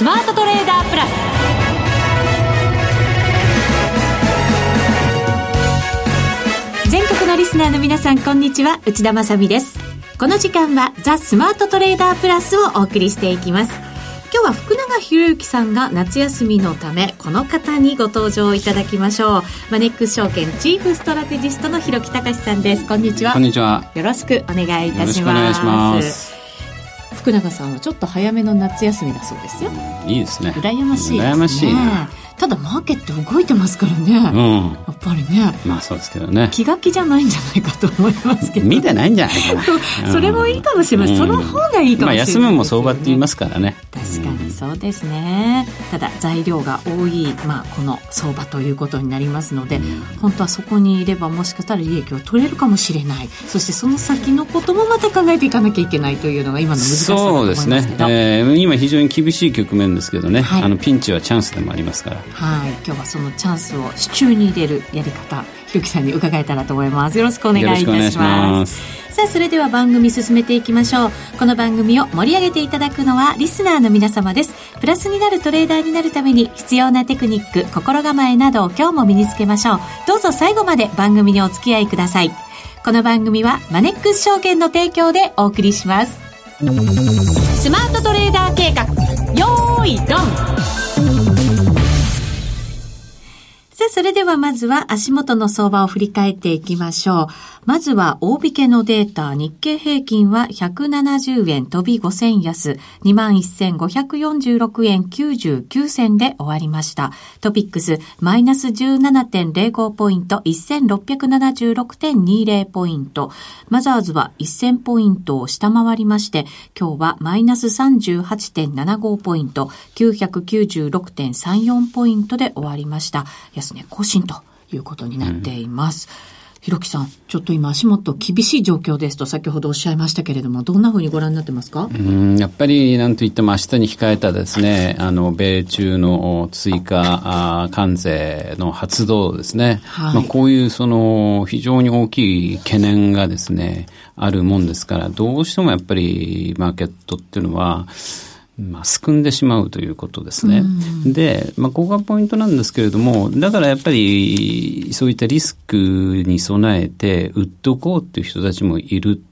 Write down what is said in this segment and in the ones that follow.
スマートトレーダープラス。全国のリスナーの皆さんこんにちは。内田まさです。この時間はザ・スマートトレーダープラスをお送りしていきます。今日は福永博之さんが夏休みのためこの方にご登場いただきましょう。マネックス証券チーフストラテジストの広木隆さんです。こんにちは。こんにちは。よろしくお願いいたします。お願いします福永さんはちょっと早めの夏休みだそうですよ。いいですね。羨ましいですね。羨ましいねただマーケット動いてますからね、うん。やっぱりね。まあそうですけどね。気が気じゃないんじゃないかと思いますけど。見てないんじゃないかな。それもいいかもしれません、うん。その方がいいかもしれない。ね、まあ休むも相場って言いますからね。確かにそうですね、ただ材料が多い、まあ、この相場ということになりますので、本当はそこにいればもしかしたら利益を取れるかもしれない。そしてその先のこともまた考えていかなきゃいけないというのが今の難しさだと思いますけど。そうですね、えー今非常に厳しい局面ですけどね、はい。あのピンチはチャンスでもありますからはい、今日はそのチャンスを手中に入れるやり方ひろきさんに伺えたらと思います。よろしくお願いいたします。さあそれでは番組進めていきましょう。この番組を盛り上げていただくのはリスナーの皆様です。プラスになるトレーダーになるために必要なテクニック心構えなどを今日も身につけましょう。どうぞ最後まで番組にお付き合いください。この番組はマネックス証券の提供でお送りします。スマートトレーダー計画。よーいドンさあ、それではまずは足元の相場を振り返っていきましょう。まずは大引けのデータ、日経平均は170円飛び5銭安、21,546円99銭で終わりました。トピックス、マイナス17.05ポイント、1676.20ポイント。マザーズは1000ポイントを下回りまして、今日はマイナス38.75ポイント、996.34ポイントで終わりました。安値更新ということになっています。ひろきさん、ちょっと今足元厳しい状況ですと先ほどおっしゃいましたけれども、どんなふうにご覧になってますか？うんやっぱりなんといっても明日に控えたですね、あの、米中の追加あ関税の発動ですね。はいまあ、こういうその非常に大きい懸念がですね、あるもんですから、どうしてもやっぱりマーケットっていうのは、まあ、すくんでしまうということですね。で、まあ、ここがポイントなんですけれども、だからやっぱり、そういったリスクに備えて、売っておこうっていう人たちもいる。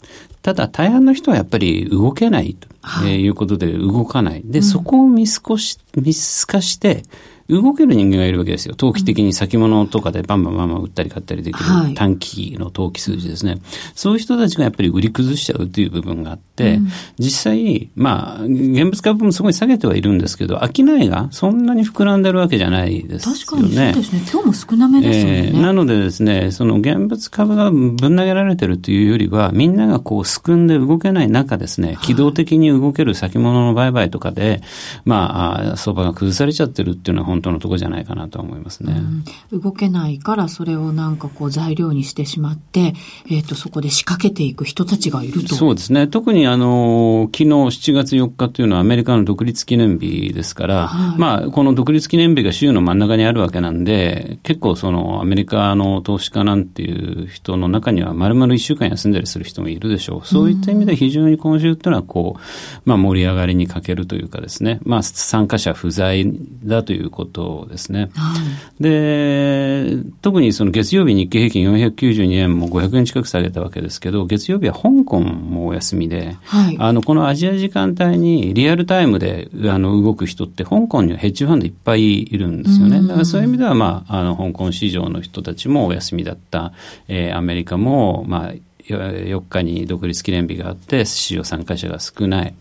ただ、大半の人はやっぱり動けないと、はいえーいうことで動かない。で、そこを見少し、見透かして、動ける人間がいるわけですよ。投機的に先物とかでバンバンバンバン売ったり買ったりできはいる短期の投機数字ですね。そういう人たちがやっぱり売り崩しちゃうという部分があって、実際、まあ、現物株もすごい下げてはいるんですけど、商いがそんなに膨らんでるわけじゃないですよね。確かにそうですね。今日も少なめですもんね。えーなのでですね、その現物株がぶん投げられてるというよりは、みんながこう、すくんで動けない中ですね、機動的に動ける先物の売買とかで、まあ相場が崩されちゃってるっていうのは本当のところじゃないかなと思いますね。うん動けないからそれをなんかこう材料にしてしまって、えっ、と、そこで仕掛けていく人たちがいると。そうですね。特にあの、昨日7月4日というのはアメリカの独立記念日ですから、はいまあ、この独立記念日が週の真ん中にあるわけなんで、結構そのアメリカの投資家なんていう人の中には丸々1週間休んだりする人もいるでしょう。そういった意味で非常に今週っていうのはこう、まあ盛り上がりに欠けるというかですね、まあ参加者不在だということですね。はい。で、特にその月曜日日経平均492円も500円近く下げたわけですけど、月曜日は香港もお休みで、はいあの、このアジア時間帯にリアルタイムであの動く人って香港にはヘッジファンドいっぱいいるんですよね。だからそういう意味では、まあ、あの、香港市場の人たちもお休みだった、えーアメリカも、まあ、4日に独立記念日があって、市場参加者が少ない。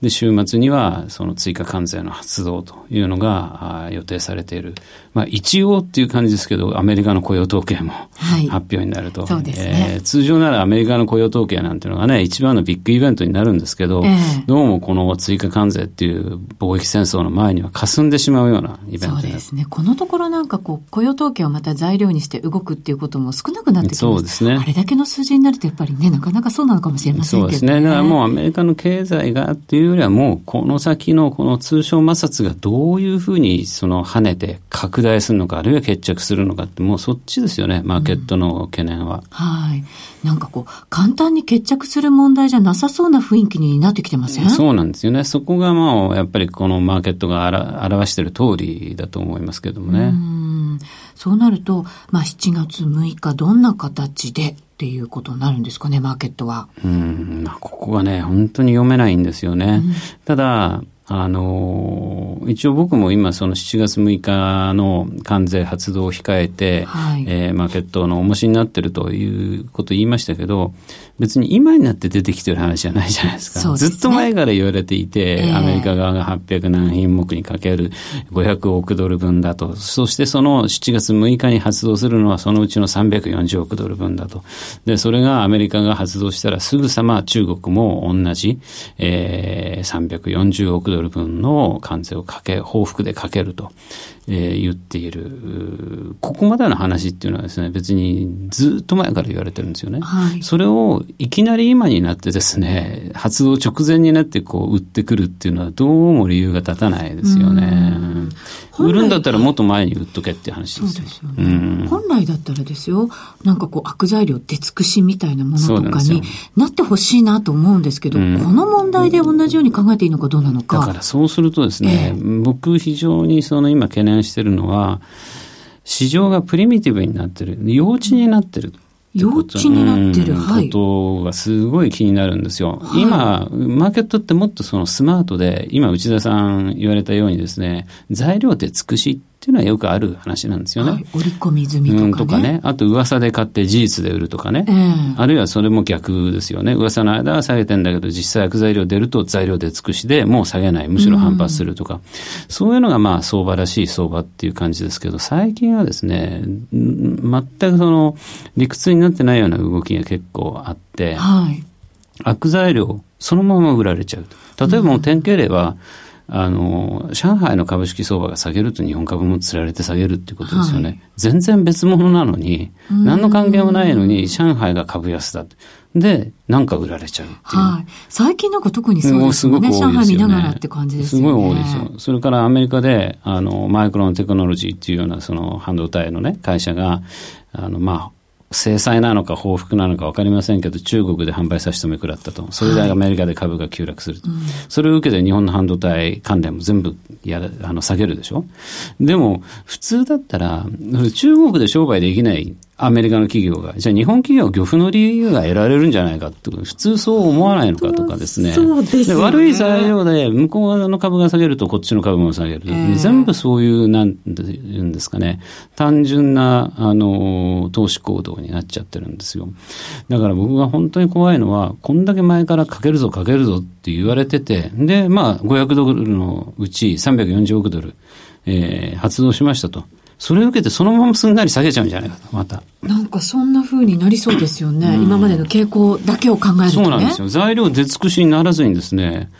で、週末にはその追加関税の発動というのが予定されている。まあ、一応っていう感じですけど、アメリカの雇用統計もはい発表になると。そうですねえー通常ならアメリカの雇用統計なんていうのがね、一番のビッグイベントになるんですけど、ええどうもこの追加関税っていう貿易戦争の前には霞んでしまうようなイベントそうですね。このところなんかこう、雇用統計をまた材料にして動くっていうことも少なくなってきます。そうですねあれだけの数字になるとやっぱりね、なかなかそうなのかもしれませんけど、ね、そうですね。だからもうアメリカの経済がっていうよりはもうこの先のこの通商摩擦がどういうふうにその跳ねて拡大するのか、あるいは決着するのかってもうそっちですよね、マーケットの懸念は。うん、はい。なんかこう、簡単に決着する問題じゃなさそうな雰囲気になってきてません？そうなんですよね。そこがまあ、やっぱりこのマーケットが表している通りだと思いますけどもね。うんそうなると、まあ、7月6日、どんな形でっていうことになるんですかね、マーケットは。うん、ここがね、本当に読めないんですよね。うん、ただ、あの一応僕も今その7月6日の関税発動を控えて、はい、えー、マーケットの重しになってるということを言いましたけど別に今になって出てきてる話じゃないじゃないですか。すね、ずっと前から言われていて、えー、アメリカ側が800何品目にかける500億ドル分だと。そしてその7月6日に発動するのはそのうちの340億ドル分だと。で、それがアメリカが発動したらすぐさま中国も同じ、えー、340億ドル分の関税をかけ、報復でかけると。えー、言っている、ここまでの話っていうのはですね、別にずっと前から言われてるんですよね。はい、それをいきなり今になってですね、発動直前になってこう売ってくるっていうのはどうも理由が立たないですよね。売るんだったらもっと前に売っとけって話ですよ。そうですよね、本来だったらですよ、なんかこう悪材料出尽くしみたいなものとかになってほしいなと思うんですけど、この問題で同じように考えていいのかどうなのか。だからそうするとですね、えー、僕非常にその今懸念念してるのは、市場がプリミティブになってる、幼稚になってる。幼稚になってる、はい。ことがすごい気になるんですよ。はい、今、マーケットってもっとそのスマートで、今内田さん言われたようにですね、材料で尽くしっていうのはよくある話なんですよね。はい、織り込み済みとかね。うん、とかね。あと噂で買って事実で売るとかね。えー、あるいはそれも逆ですよね。噂の間は下げてんだけど、実際悪材料出ると材料で尽くしでもう下げない。むしろ反発するとか。うん、そういうのがまあ相場らしい相場っていう感じですけど、最近はですね、全くその理屈になってないような動きが結構あって、はい、悪材料そのまま売られちゃう。例えばもう典型例は、うんあの、上海の株式相場が下げると日本株もつられて下げるっていうことですよね。はい、全然別物なのに、何の関係もないのに、上海が株安だ。で、なんか売られちゃうっていう。はい。最近なんか特にそうですね。すごく多いですよね。上海見ながらって感じですね。すごい多いですよ。それからアメリカで、あの、マイクロンテクノロジーっていうような、その半導体のね、会社が、あの、まあ、制裁なのか報復なのか分かりませんけど、中国で販売差し止め食らったと。それでアメリカで株が急落すると。はいそれを受けて日本の半導体関連も全部やあの下げるでしょ？でも、普通だったら、中国で商売できないアメリカの企業が、じゃあ日本企業漁夫の利益が得られるんじゃないかって、普通そう思わないのかとかですね。そうですね。悪い材料で、向こう側の株が下げるとこっちの株も下げる。えー、全部そういう、なんていうんですかね、単純な、あの、投資行動になっちゃってるんですよ。だから僕が本当に怖いのは、こんだけ前からかけるぞかけるぞって言われてて、で、まあ、500ドルのうち340億ドル、えー、発動しましたと。それを受けてそのまますんなり下げちゃうんじゃないかと、また。なんかそんな風になりそうですよね。うん、今までの傾向だけを考えると、ね、そうなんですよ。材料出尽くしにならずにですね、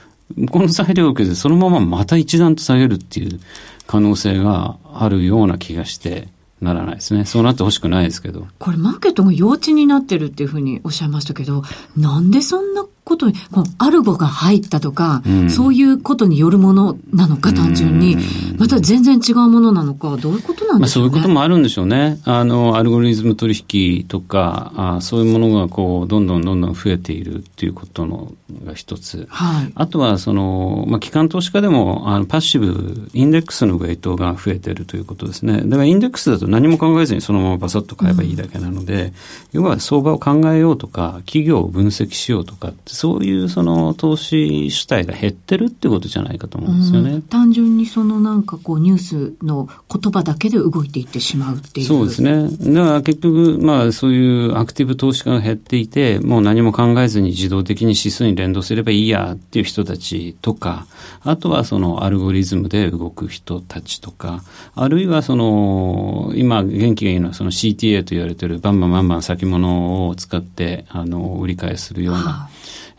この材料を受けてそのまままた一段と下げるっていう可能性があるような気がして、ならないですね。そうなってほしくないですけど。これマーケットが幼稚になってるっていうふうにおっしゃいましたけど、なんでそんなことに、このアルゴが入ったとか、うん、そういうことによるものなのか単純に、また全然違うものなのか、どういうことなんでしょうね？まあ、そういうこともあるんでしょうね。あの、アルゴリズム取引とか、あそういうものがこう、どんどんどんどん増えているっていうことのが一つ。はい。あとは、その、まあ、機関投資家でも、あのパッシブ、インデックスのウェイトが増えているということですね。だからインデックスだと何も考えずにそのままバサッと買えばいいだけなので、うん、要は相場を考えようとか、企業を分析しようとか、そういうその投資主体が減ってるってことじゃないかと思うんですよね。うん、単純にそのなんかこうニュースの言葉だけで動いていってしまうっていう。そうですね。だから結局、まあそういうアクティブ投資家が減っていて、もう何も考えずに自動的に指数に連動すればいいやっていう人たちとか、あとはそのアルゴリズムで動く人たちとか、あるいはその、今元気がいいのはその CTA と言われてるバンバンバンバン先物を使って、あの、売り買いするような、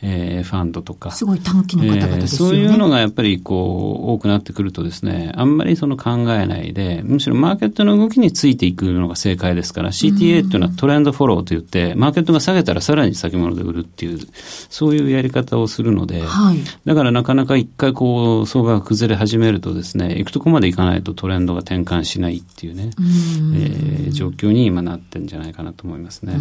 えー、ファンドとか。すごい短期の方々ですよね、えー、そういうのがやっぱりこう、多くなってくるとですね、あんまりその考えないで、むしろマーケットの動きについていくのが正解ですから、CTA っていうのはトレンドフォローといって、マーケットが下げたらさらに先物で売るっていう、そういうやり方をするので、はい、だからなかなか一回こう、相場が崩れ始めるとですね、行くとこまでいかないとトレンドが転換しないっていうね、うえー、状況に今なってんじゃないかなと思いますね。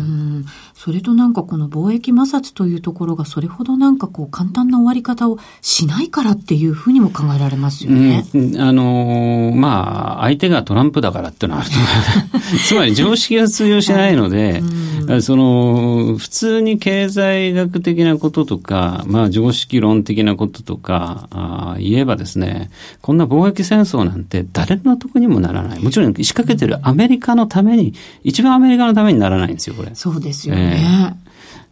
それとなんかこの貿易摩擦というところがそれほどなんかこう簡単な終わり方をしないからっていうふうにも考えられますよね。うん、あのー、まあ、相手がトランプだからっていうのはあると思。つまり常識が通用しないので、はい、その、普通に経済学的なこととか、まあ常識論的なこととか、あ言えばですね、こんな貿易戦争なんて誰の得にもならない。もちろん仕掛けてるアメリカのために、一番アメリカのためにならないんですよ、これ。そうですよね。えー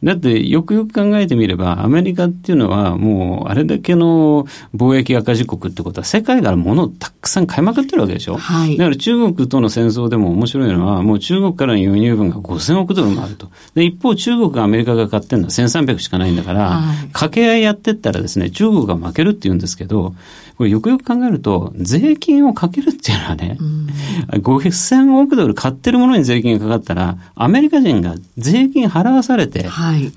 だってよくよく考えてみれば、アメリカっていうのはもうあれだけの貿易赤字国ってことは世界から物をたくさん買いまくってるわけでしょ。はい、だから中国との戦争でも面白いのは、もう中国からの輸入分が5000億ドルもあると。で、一方中国がアメリカが買ってるのは1300しかないんだから、はい、掛け合いやってったらですね、中国が負けるって言うんですけど、これよくよく考えると、税金をかけるっていうのはね、うん、5000億ドル買ってるものに税金がかかったら、アメリカ人が税金払わされて、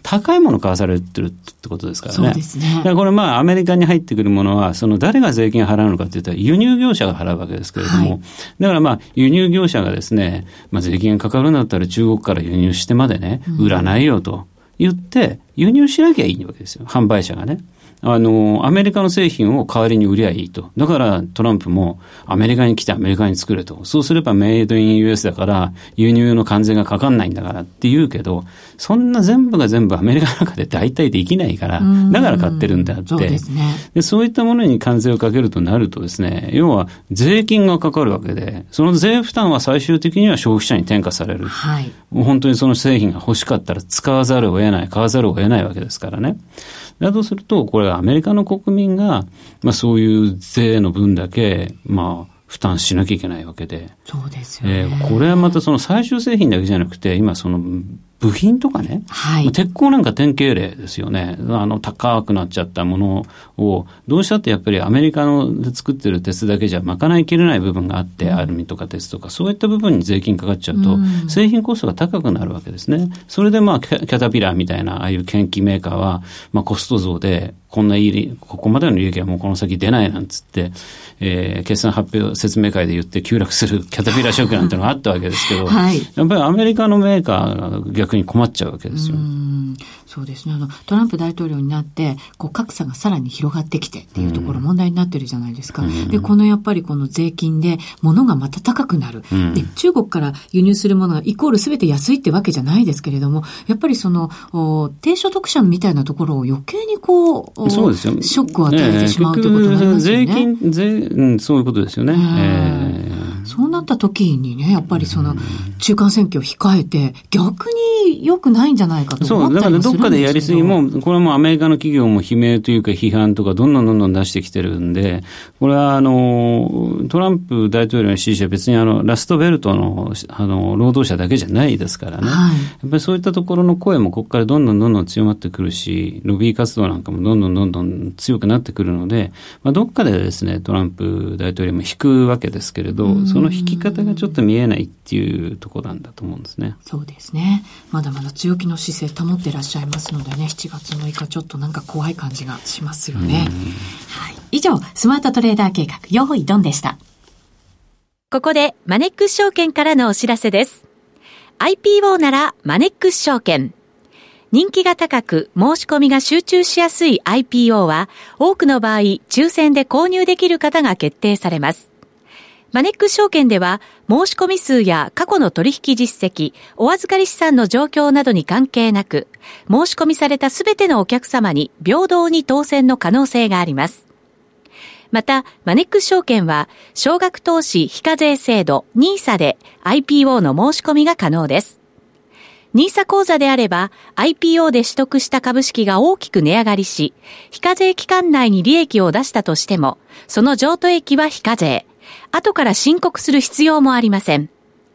高いもの買わされてるってことですからね。そうですね。これまあアメリカに入ってくるものは、その誰が税金を払うのかって言ったら輸入業者が払うわけですけれども、はい、だからまあ輸入業者がですね、まあ税金がかかるんだったら中国から輸入してまでね、売らないよと言って、輸入しなきゃいいわけですよ。販売者がね。あの、アメリカの製品を代わりに売りゃいいと。だからトランプもアメリカに来てアメリカに作れと。そうすればメイドイン US だから輸入の関税がかかんないんだからって言うけど、そんな全部が全部アメリカの中で大体できないから、だから買ってるんであって、そうで、ね、そういったものに関税をかけるとなるとですね、要は税金がかかるわけで、その税負担は最終的には消費者に転嫁される。はい、もう本当にその製品が欲しかったら使わざるを得ない、買わざるを得ないわけですからね。だとすると、これアメリカの国民が、まあそういう税の分だけ、まあ、負担しなきゃいけないわけで。そうですよね。えー、これはまたその最終製品だけじゃなくて、今その部品とかね、はい、鉄鋼なんか典型例ですよね。あの、高くなっちゃったものを、どうしたってやっぱりアメリカので作ってる鉄だけじゃ賄いきれない部分があって、うん、アルミとか鉄とか、そういった部分に税金かかっちゃうと、うん、製品コストが高くなるわけですね。それでまあ、キャタピラーみたいな、ああいう研究メーカーは、まあ、コスト増で、こんないい、ここまでの利益はもうこの先出ないなんつって、えー、決算発表説明会で言って急落するキャタピラーショックなんてのがあったわけですけど、はい、やっぱりアメリカのメーカーが逆に困っちゃうわけですよ。そうですね。あの、トランプ大統領になって、こう、格差がさらに広がってきてっていうところ問題になってるじゃないですか。うん、で、このやっぱりこの税金で物がまた高くなる。うん、で、中国から輸入するものがイコール全て安いってわけじゃないですけれども、やっぱりその、低所得者みたいなところを余計にこう、そうですよ。ショックを与えてしまうということになりますよね。税金、税、うん、そういうことですよね。えーそうなった時にね、やっぱりその中間選挙を控えて、逆に良くないんじゃないかと思ったりそう、だからどっかでやりすぎも、これはもうアメリカの企業も悲鳴というか批判とかどんどんどんどん出してきてるんで、これはあの、トランプ大統領の支持者は別にあの、ラストベルトのあの、労働者だけじゃないですからね。はい、やっぱりそういったところの声もここからどんどんどんどん強まってくるし、ロビー活動なんかもどんどんどんどん強くなってくるので、まあ、どっかでですね、トランプ大統領も引くわけですけれど、その引き方がちょっと見えないっていうところなんだと思うんですね。そうですね。まだまだ強気の姿勢保ってらっしゃいますのでね、7月6日ちょっとなんか怖い感じがしますよね。はい。以上、スマートトレーダー計画、用意ドンでした。ここでマネックス証券からのお知らせです。IPO ならマネックス証券。人気が高く申し込みが集中しやすい IPO は多くの場合抽選で購入できる方が決定されます。マネックス証券では、申し込み数や過去の取引実績、お預かり資産の状況などに関係なく、申し込みされたすべてのお客様に平等に当選の可能性があります。また、マネックス証券は、少額投資非課税制度 NISA で IPO の申し込みが可能です。NISA 口座であれば、IPO で取得した株式が大きく値上がりし、非課税期間内に利益を出したとしても、その譲渡益は非課税。後から申告する必要もありません。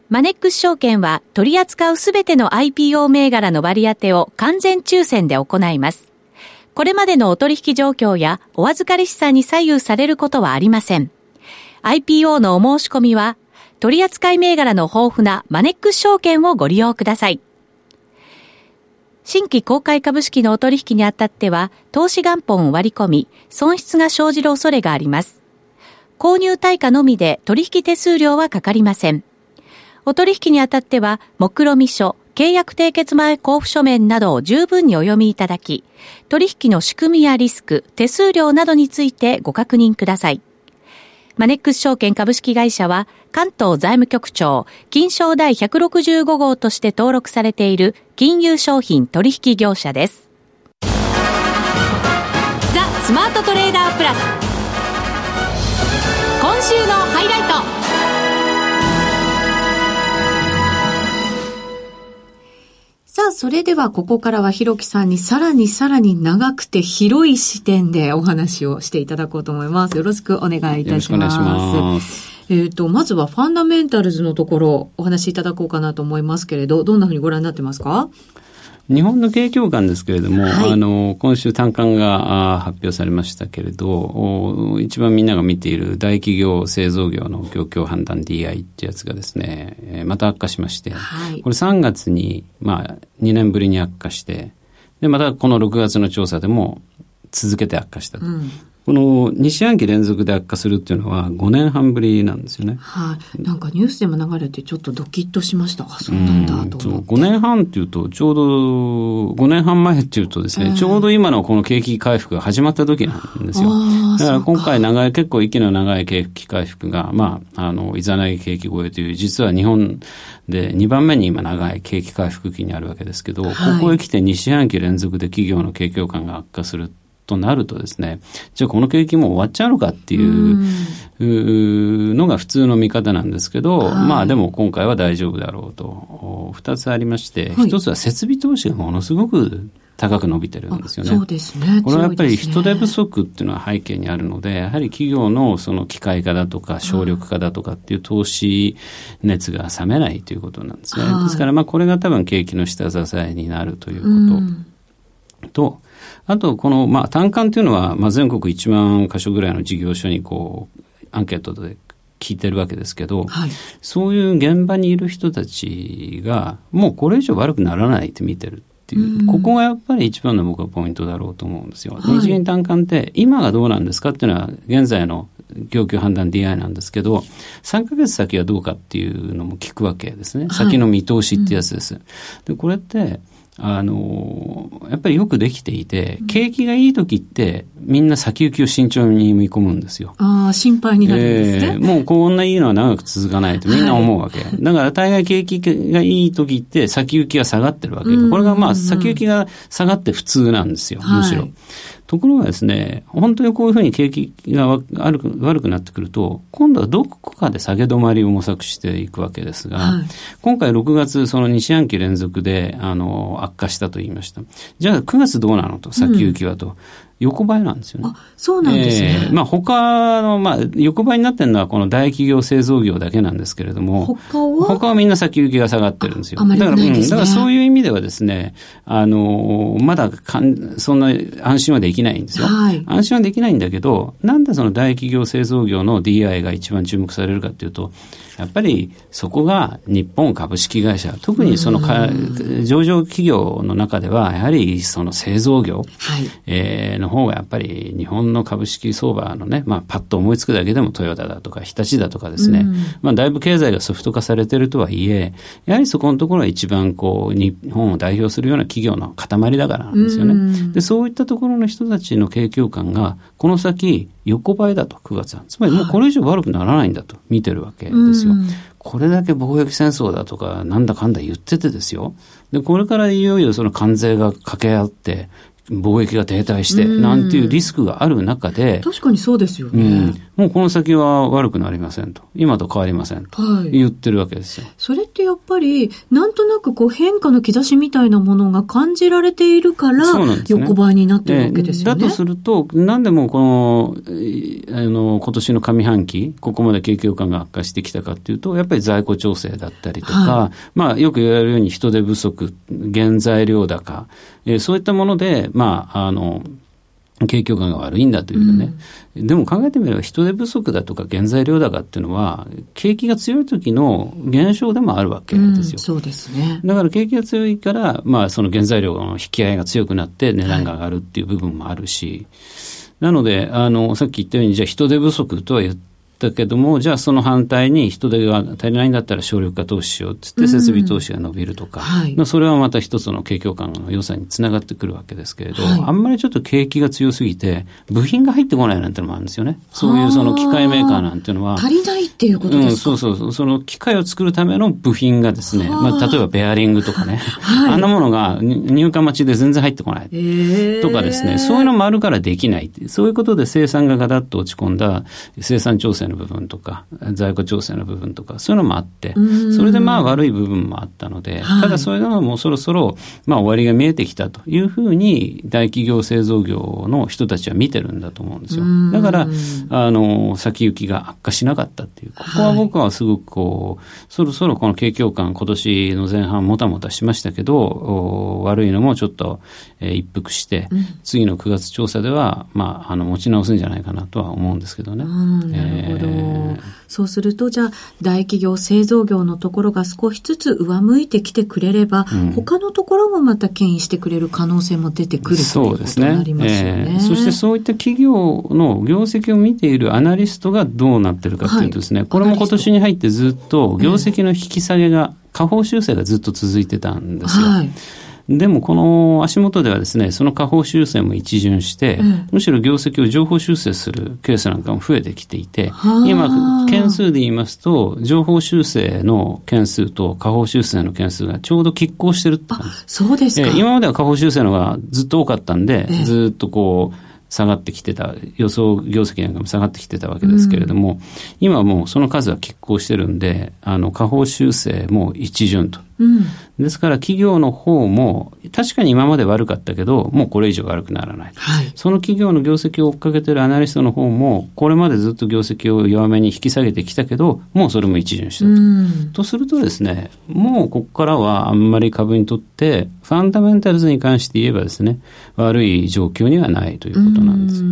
マネックス証券は取り扱うすべての IPO 銘柄の割り当てを完全抽選で行います。これまでのお取引状況やお預かり資産に左右されることはありません。IPO のお申し込みは、取扱い銘柄の豊富なマネックス証券をご利用ください。新規公開株式のお取引にあたっては、投資元本を割り込み、損失が生じる恐れがあります。購入対価のみで取引手数料はかかりません。お取引にあたっては、目論見書、契約締結前交付書面などを十分にお読みいただき、取引の仕組みやリスク、手数料などについてご確認ください。マネックス証券株式会社は関東財務局長金賞第165号として登録されている金融商品取引業者です。ザ・スマートトレーダープラス今週のハイライトさあ、それではここからはひろきさんにさらにさらに長くて広い視点でお話をしていただこうと思います。よろしくお願いいたします。ますえっ、と、まずはファンダメンタルズのところお話しいただこうかなと思いますけれど、どんなふうにご覧になってますか？日本の景況感ですけれども、はい、あの、今週単管が発表されましたけれど、一番みんなが見ている大企業製造業の業況判断 DI ってやつがですね、また悪化しまして、はい、これ3月に、まあ、2年ぶりに悪化して、で、またこの6月の調査でも続けて悪化したと。うんこの2四半期連続で悪化するっていうのは5年半ぶりなんですよね。はい、なんかニュースでも流れてちょっとドキッとしました。あ、そうなんだと思って。5年半っていうと、ちょうど5年半前っていうとですね、えー、ちょうど今のこの景気回復が始まった時なんですよ。だから今回長い、結構息の長い景気回復が、まあ、あの、いざない景気超えという、実は日本で2番目に今長い景気回復期にあるわけですけど、はい、ここへ来て2四半期連続で企業の景況感が悪化するとなるとですね、じゃあこの景気も終わっちゃうのかっていうのが普通の見方なんですけど、はい、まあでも今回は大丈夫だろうと、二つありまして、一、はい、つは設備投資がものすごく高く伸びてるんですよね。そうですね。これはやっぱり人手不足っていうのは背景にあるので、やはり企業のその機械化だとか省力化だとかっていう投資熱が冷めないということなんですね。ですからまあこれが多分景気の下支えになるということと、あと、この、まあ、単管というのは、まあ、全国1万箇所ぐらいの事業所に、こう、アンケートで聞いてるわけですけど、はい、そういう現場にいる人たちが、もうこれ以上悪くならないって見てるっていう、ここがやっぱり一番の僕はポイントだろうと思うんですよ。日銀単管って、今がどうなんですかっていうのは、現在の供給判断 DI なんですけど、3ヶ月先はどうかっていうのも聞くわけですね。先の見通しってやつです。で、これって、あの、やっぱりよくできていて、景気がいい時って、みんな先行きを慎重に見込むんですよ。ああ、心配になるんですね。えー、もうこんないいのは長く続かないとみんな思うわけ。はい、だから大概景気がいい時って先行きが下がってるわけ。これがまあ先行きが下がって普通なんですよ、むしろ。はいところがですね、本当にこういうふうに景気が悪く悪くなってくると、今度はどこかで下げ止まりを模索していくわけですが、はい、今回6月、その2四半期連続で、あの、悪化したと言いました。じゃあ9月どうなのと、先行きはと。うん横ばいなんですよね。あ、そうなんですね。えー、まあ他の、まあ横ばいになってるのはこの大企業製造業だけなんですけれども、他は？他はみんな先行きが下がってるんですよ。あまりないですね、だから、うん、だからそういう意味ではですね、あの、まだかん、そんな安心はできないんですよ。はい、安心はできないんだけど、なんでその大企業製造業の DI が一番注目されるかっていうと、やっぱりそこが日本株式会社、特にそのか上場企業の中では、やはりその製造業、はい。えー、の方がやっぱり日本の株式相場のね、まあ、パッと思いつくだけでもトヨタだとか日立だとかですね、まあ、だいぶ経済がソフト化されてるとはいえ、やはりそこのところは一番こう日本を代表するような企業の塊だからなんですよね。でそういったところの人たちの景況感がこの先横ばいだと、9月は。つまりもうこれ以上悪くならないんだと見てるわけですよ。これだけ貿易戦争だとか、なんだかんだ言っててですよ。で、これからいよいよその関税が掛け合って、貿易が停滞して、なんていうリスクがある中で、確かにそうですよね、うん、もうこの先は悪くなりませんと、今と変わりませんと。言ってるわけですよ。はい、それってやっぱり、なんとなくこう変化の兆しみたいなものが感じられているから、横ばいになってるわけですよね。だとすると、なんでもこの、あの、今年の上半期、ここまで景況感が悪化してきたかっていうと、やっぱり在庫調整だったりとか、はい、まあよく言われるように人手不足、原材料高、えー、そういったもので、まあ、あの、景況感が悪いんだというね、うん、でも考えてみれば人手不足だとか原材料高っていうのは景気が強い時の現象でもあるわけですよ、うん、そうですね。だから景気が強いからまあその原材料の引き合いが強くなって値段が上がるっていう部分もあるし、はい、なのであのさっき言ったようにじゃあ人手不足とは言ってだけども、じゃあその反対に人手が足りないんだったら省力化投資しようってって設備投資が伸びるとか、はい、それはまた一つの景況感の良さにつながってくるわけですけれど、はい、あんまりちょっと景気が強すぎて、部品が入ってこないなんてのもあるんですよね。そういうその機械メーカーなんていうのは。足りないっていうことですか、うん、そうそうそう。その機械を作るための部品がですね、まあ例えばベアリングとかね、はい、あんなものが入荷待ちで全然入ってこない。とかですね、そういうのもあるからできない。そういうことで生産がガタッと落ち込んだ生産調整の部分とか、在庫調整の部分とか、そういうのもあって、それでまあ悪い部分もあったので、ただそういうのはもうそろそろ、まあ終わりが見えてきたというふうに、大企業製造業の人たちは見てるんだと思うんですよ。だから、あの、先行きが悪化しなかったっていう、ここは僕はすごくこう、そろそろこの景況感、今年の前半もたもたしましたけど、悪いのもちょっと、えー、一服して、次の9月調査では、まあ、あの、持ち直すんじゃないかなとは思うんですけどね。なるほど。えーそうすると、じゃあ、大企業、製造業のところが少しずつ上向いてきてくれれば、うん、他のところもまた牽引してくれる可能性も出てくるということになりますよね。そしてそういった企業の業績を見ているアナリストがどうなってるかというとですね、はい、これも今年に入ってずっと業績の引き下げが、下方修正がずっと続いてたんですよ。はいでもこの足元ではですね、その下方修正も一巡して、うん、むしろ業績を情報修正するケースなんかも増えてきていて、今、件数で言いますと、情報修正の件数と下方修正の件数がちょうど拮抗してるって感じ。そうですか。今までは下方修正のがずっと多かったんで、ずっとこう、下がってきてた、予想業績なんかも下がってきてたわけですけれども、うん、今はもうその数は拮抗してるんで、あの、下方修正も一巡と。うん、ですから企業の方も、確かに今まで悪かったけど、もうこれ以上悪くならない。はい、その企業の業績を追っかけてるアナリストの方も、これまでずっと業績を弱めに引き下げてきたけど、もうそれも一巡したと。うん、とするとですね、もうここからはあんまり株にとって、ファンダメンタルズに関して言えばですね、悪い状況にはないということなんです。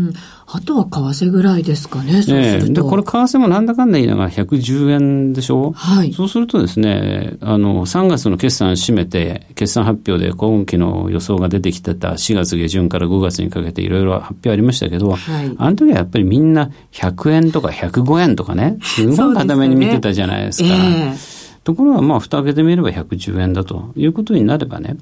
あとは為替ぐらいですかね、そうすると。で、これ為替もなんだかんだ言いながら110円でしょ？はい。そうするとですね、あの、3月の決算締めて、決算発表で今期の予想が出てきてた4月下旬から5月にかけていろいろ発表ありましたけど、はい、あの時はやっぱりみんな100円とか105円とかね、すごい固めに見てたじゃないですか。すねえーところが、まあ、蓋開けてみれば110円だということになればね、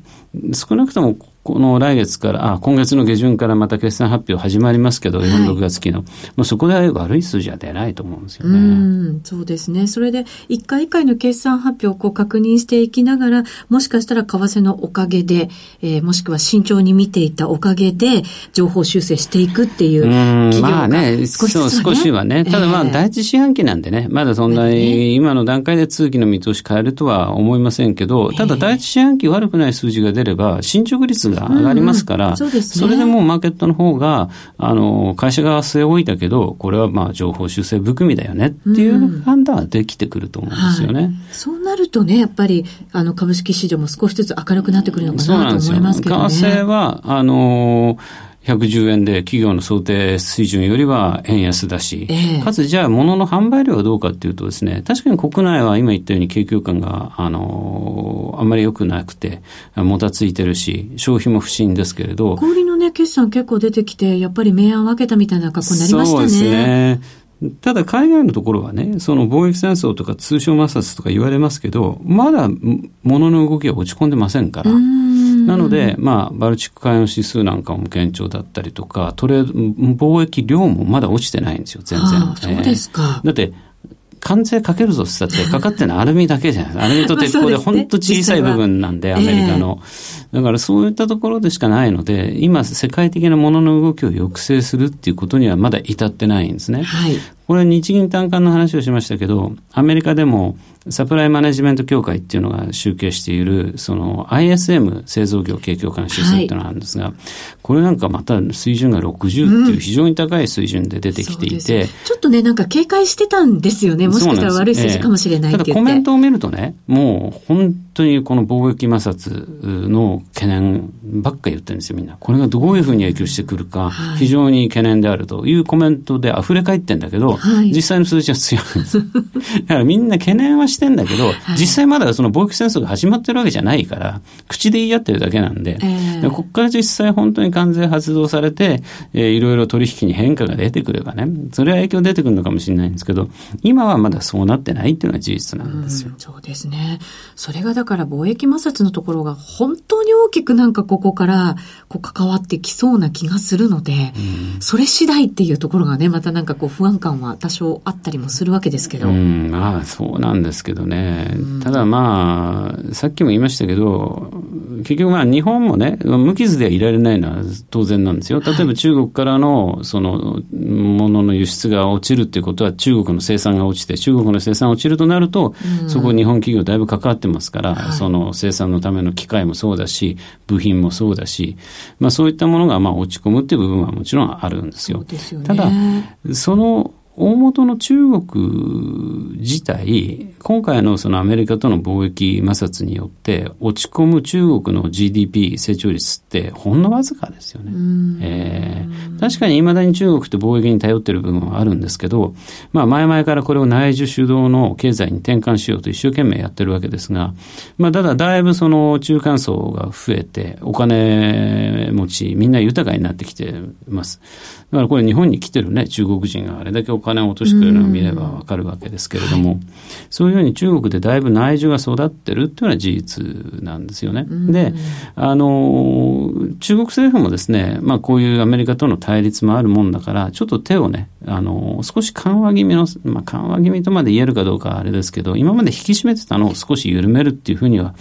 少なくともこの来月から、あ、今月の下旬からまた決算発表始まりますけど、4、はい、6月期の。まあ、そこで悪い数字は出ないと思うんですよね。うんそうですね。それで、一回一回の決算発表をこう確認していきながら、もしかしたら為替のおかげで、えー、もしくは慎重に見ていたおかげで、情報修正していくっていう企業が、まあね、少し、ね、少しはね。ただまあ、第一四半期なんでね、まだそんなに、今の段階で通期の見通し変えるとは思いませんけど、ただ第一四半期悪くない数字が出れば、進捗率が上がりますから、うんうんそね、それでもうマーケットの方が、あの、会社が据え置いたけど、これはまあ情報修正含みだよねっていう判断はできてくると思うんですよね。はい、そうなるとね、やっぱり、あの、株式市場も少しずつ明るくなってくるのかなと思いますけどね。為替は、あの110円で企業の想定水準よりは円安だし、えー、かつじゃあ物の販売量はどうかっていうとですね、確かに国内は今言ったように景況感が、あの、あんまり良くなくて、もたついてるし、消費も不振ですけれど。小売のね、決算結構出てきて、やっぱり明暗分けたみたいな格好になりましたね。そうですね。ただ海外のところはね、その貿易戦争とか通商摩擦とか言われますけど、まだ物の動きは落ち込んでませんから。なので、まあ、バルチック海洋指数なんかも堅調だったりとか、トレード、貿易量もまだ落ちてないんですよ、全然。そうですか。だって、関税かけるぞって言ったって、かかってるのはアルミだけじゃないですか。アルミと鉄鋼で本当小さい部分なんで、アメリカの。だからそういったところでしかないので、今世界的なものの動きを抑制するっていうことにはまだ至ってないんですね。はい、これ日銀単価の話をしましたけど、アメリカでもサプライマネジメント協会っていうのが集計している、その ISM 製造業景況感指数っていうのがあるんですが、はい、これなんかまた水準が60っていう非常に高い水準で出てきていて、うん、ちょっとね、なんか警戒してたんですよね。もしかしたら悪い数字かもしれないってただコメントを見るとね、もう本当にこの貿易摩擦の懸念ばっか言ってるんですよ、みんな。これがどういうふうに影響してくるか、非常に懸念であるというコメントで溢れ返ってんだけど、はい、実際の数字は強いんです。だからみんな懸念はしてんだけど、はい、実際まだその貿易戦争が始まってるわけじゃないから、口で言い合ってるだけなんで、えー、ここから実際本当に関税発動されて、えー、いろいろ取引に変化が出てくればね、それは影響出てくるのかもしれないんですけど、今はまだそうなってないっていうのは事実なんですよ。うそうですね。それがだから貿易摩擦のところが本当に大きくなんかここからこう関わってきそうな気がするので、うん、それ次第っていうところがね、またなんかこう不安感は多少あったりもするわけですけど。うん、まあそうなんですけどね。ただまあ、さっきも言いましたけど、結局まあ日本もね、無傷ではいられないのは当然なんですよ。例えば中国からのそのものの輸出が落ちるっていうことは中国の生産が落ちて、中国の生産が落ちるとなると、そこ日本企業だいぶ関わってますから、はい、その生産のための機械もそうだし、部品もそうだし、まあそういったものがまあ落ち込むっていう部分はもちろんあるんですよ。すよね、ただ、その大元の中国自体、今回のそのアメリカとの貿易摩擦によって落ち込む中国の GDP 成長率ってほんのわずかですよね。えー、確かに未だに中国って貿易に頼ってる部分はあるんですけど、まあ前々からこれを内需主導の経済に転換しようと一生懸命やってるわけですが、まあただだいぶその中間層が増えて、お金持ち、みんな豊かになってきてます。だからこれ日本に来てるね、中国人があれだけお金を落としてくれるのを見ればわかるわけですけれども、はい、そういうふうに中国でだいぶ内需が育ってるっていうのは事実なんですよね。で、あの、中国政府もですね、まあこういうアメリカとの対立もあるもんだから、ちょっと手をね、あの、少し緩和気味の、まあ緩和気味とまで言えるかどうかあれですけど、今まで引き締めてたのを少し緩めるっていうふうには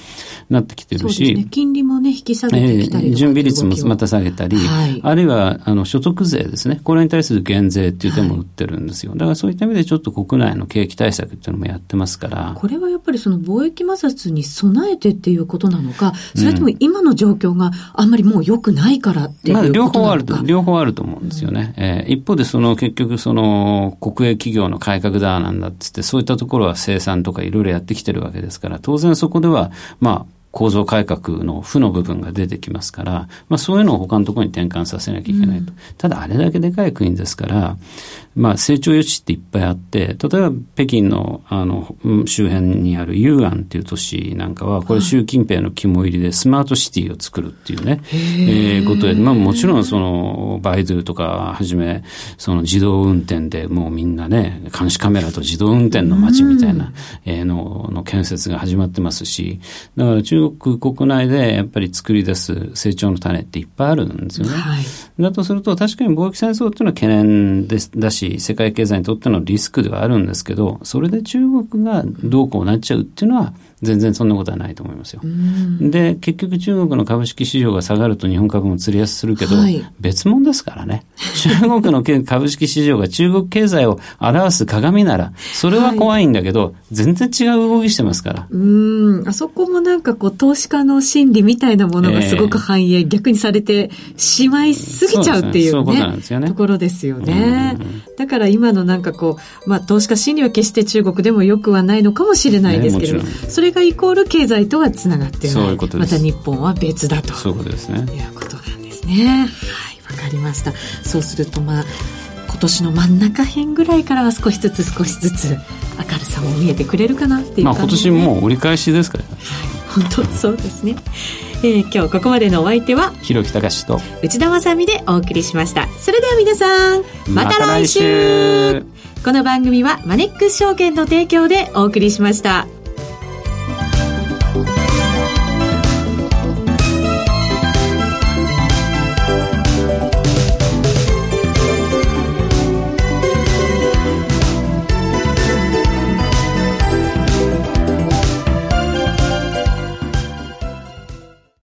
なってきてるし、ね、金利もね、引き下げてきたり、えー、準備率もまた下げたり、はい、あるいはあの所得税ですね、これに対する減税っていう手も打ってるんですよ。だからそういった意味でちょっと国内の景気対策っていうのもやってますから。これはやっぱりその貿易摩擦に備えてっていうことなのか、それとも今の状況があんまりもう良くないからっていうことなのか、まあ、両方あると、両方あると思うんですよね。うん、えー、一方でその結局その国営企業の改革だなんだっつって、そういったところは生産とかいろいろやってきてるわけですから、当然そこでは、まあ、構造改革の負の部分が出てきますから、まあそういうのを他のところに転換させなきゃいけないと。うん、ただあれだけでかい国ですから、まあ成長余地っていっぱいあって、例えば北京のあの周辺にある雄安っていう都市なんかは、これ習近平の肝入りでスマートシティを作るっていうね、えー、ことで、まあもちろんそのバイドゥとかはじめ、その自動運転でもうみんなね、監視カメラと自動運転の街みたいな、えー、のの建設が始まってますし、だから中国国内でやっぱり作り出す成長の種っていっぱいあるんですよね。はい、だとすると確かに貿易戦争っていうのは懸念ですだし、世界経済にとってのリスクではあるんですけど、それで中国がどうこうなっちゃうっていうのは、全然そんなことはないと思いますよ。で、結局中国の株式市場が下がると日本株も釣りやすするけど、はい、別物ですからね。中国の株式市場が中国経済を表す鏡なら、それは怖いんだけど、はい、全然違う動きしてますから。うん、あそこもなんかこう、投資家の心理みたいなものがすごく反映、えー、逆にされてしまいすぎちゃうっていうね、うねところですよね。だから今のなんかこう、まあ投資家心理は決して中国でもよくはないのかもしれないですけど、ね、それがイコール経済とはつながってない。また日本は別だと。そういうことですね。いうことなんですね。はい、わかりました。そうするとまあ、今年の真ん中辺ぐらいからは少しずつ少しずつ明るさも見えてくれるかなっていう、ね、まあ今年もう折り返しですから、はい、本当そうですね。えー、今日ここまでのお相手は広木隆と内田まさでお送りしましたそれでは皆さんまた来週ま、この番組はマネックス証券の提供でお送りしました